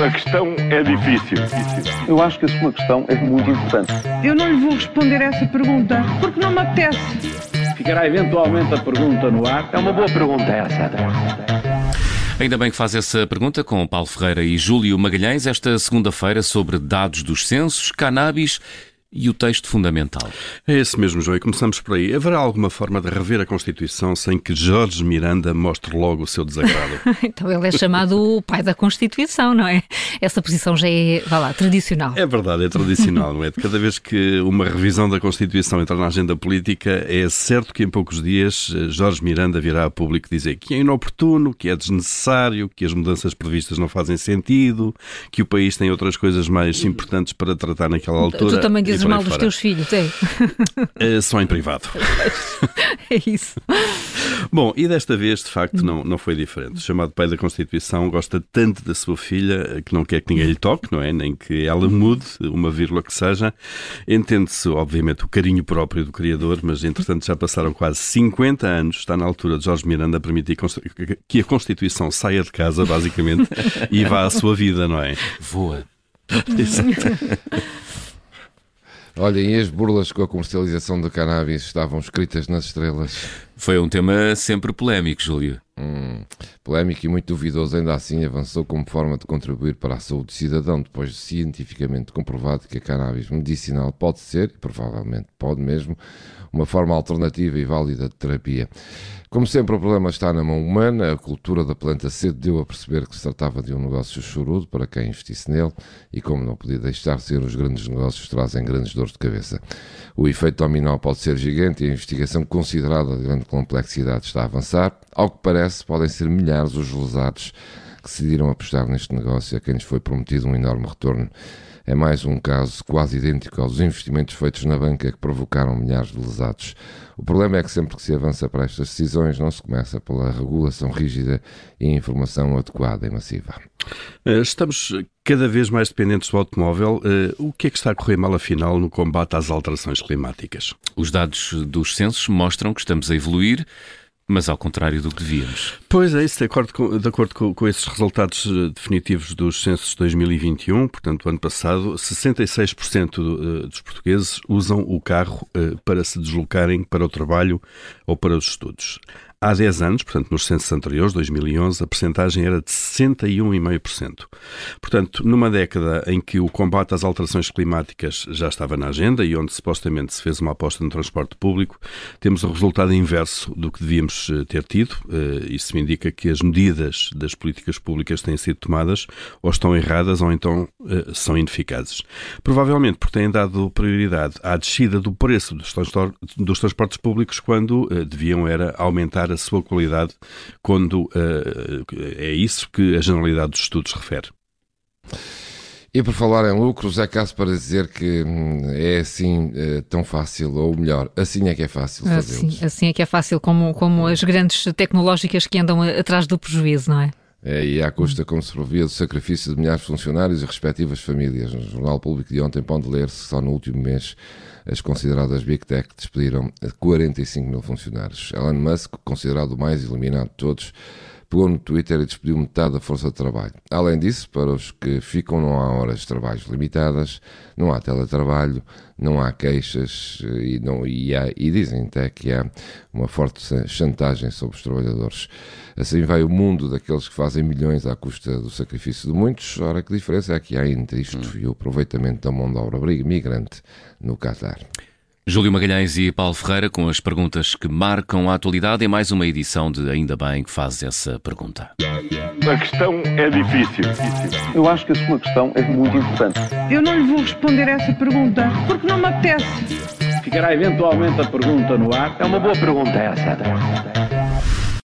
A questão é difícil. Eu acho que a sua questão é muito importante. Eu não lhe vou responder essa pergunta porque não me apetece. Ficará eventualmente a pergunta no ar. É uma boa pergunta essa. Ainda bem que faz essa pergunta com Paulo Ferreira e Júlio Magalhães esta segunda-feira sobre dados dos censos, cannabis e o texto fundamental. É esse mesmo, João, e começamos por aí. Haverá alguma forma de rever a Constituição sem que Jorge Miranda mostre logo o seu desagrado? então ele é chamado o pai da Constituição, não é? Essa posição já é, vá lá, tradicional. É verdade, é tradicional, não é? De cada vez que uma revisão da Constituição entra na agenda política, é certo que em poucos dias eh, Jorge Miranda virá a público dizer que é inoportuno, que é desnecessário, que as mudanças previstas não fazem sentido, que o país tem outras coisas mais importantes para tratar naquela altura. Tu também dizes mal dos teus filhos, é? é? Só em privado. é isso. Bom, e desta vez, de facto, não, não foi diferente. O chamado pai da Constituição gosta tanto da sua filha que não quer que ninguém lhe toque, não é? Nem que ela mude, uma vírgula que seja. Entende-se, obviamente, o carinho próprio do Criador, mas entretanto já passaram quase 50 anos. Está na altura de Jorge Miranda permitir que a Constituição saia de casa, basicamente, e vá à sua vida, não é? Voa. Olhem, as burlas com a comercialização do cannabis estavam escritas nas estrelas? Foi um tema sempre polémico, Júlio. Hum, polémico e muito duvidoso, ainda assim avançou como forma de contribuir para a saúde do cidadão, depois de cientificamente comprovado que a cannabis medicinal pode ser, e provavelmente pode mesmo, uma forma alternativa e válida de terapia. Como sempre, o problema está na mão humana. A cultura da planta cedo deu a perceber que se tratava de um negócio chorudo para quem investisse nele, e como não podia deixar de ser, os grandes negócios trazem grandes dores de cabeça. O efeito dominó pode ser gigante e a investigação considerada de grande complexidade está a avançar. Ao que parece, podem ser milhares os lesados que decidiram apostar neste negócio a quem lhes foi prometido um enorme retorno. É mais um caso quase idêntico aos investimentos feitos na banca que provocaram milhares de lesados. O problema é que sempre que se avança para estas decisões não se começa pela regulação rígida e informação adequada e massiva. Eh, estamos cada vez mais dependentes do automóvel. Eh, o que é que está a correr mal, afinal, no combate às alterações climáticas? Os dados dos censos mostram que estamos a evoluir mas ao contrário do que devíamos. Pois é, isso de acordo com, de acordo com, com esses resultados eh, definitivos dos censos de 2021, portanto, o ano passado, 66% eh, dos portugueses usam o carro eh, para se deslocarem para o trabalho ou para os estudos. Há 10 anos, portanto, nos censos anteriores, 2011, a percentagem era de 61,5%. Portanto, numa década em que o combate às alterações climáticas já estava na agenda e onde supostamente se fez uma aposta no transporte público, temos o resultado inverso do que devíamos eh, ter tido. Eh, isso me indica que as medidas das políticas públicas têm sido tomadas ou estão erradas ou então eh, são ineficazes. Provavelmente porque têm dado prioridade à descida do preço dos transportes públicos quando deviam era aumentar a sua qualidade quando uh, é isso que a generalidade dos estudos refere. E por falar em lucros, é caso para dizer que hum, é assim é, tão fácil, ou melhor, assim é que é fácil fazê-los. Assim, assim é que é fácil, como, como as grandes tecnológicas que andam atrás do prejuízo, não é? É, e à custa, como se previa, do sacrifício de milhares de funcionários e respectivas famílias. No Jornal Público de ontem pode ler-se só no último mês as consideradas Big Tech despediram 45 mil funcionários. Elon Musk, considerado o mais iluminado de todos, pegou no Twitter e despediu metade da força de trabalho. Além disso, para os que ficam, não há horas de trabalho limitadas, não há teletrabalho, não há queixas e, não, e, há, e dizem até que há uma forte chantagem sobre os trabalhadores. Assim vai o mundo daqueles que fazem milhões à custa do sacrifício de muitos. Ora, que diferença é que há entre isto hum. e o aproveitamento da mão de obra migrante no Qatar? Júlio Magalhães e Paulo Ferreira com as perguntas que marcam a atualidade em mais uma edição de Ainda Bem que fazes essa pergunta. A questão é difícil. Eu acho que a sua questão é muito importante. Eu não lhe vou responder essa pergunta porque não me apetece. Ficará eventualmente a pergunta no ar. É uma boa pergunta essa.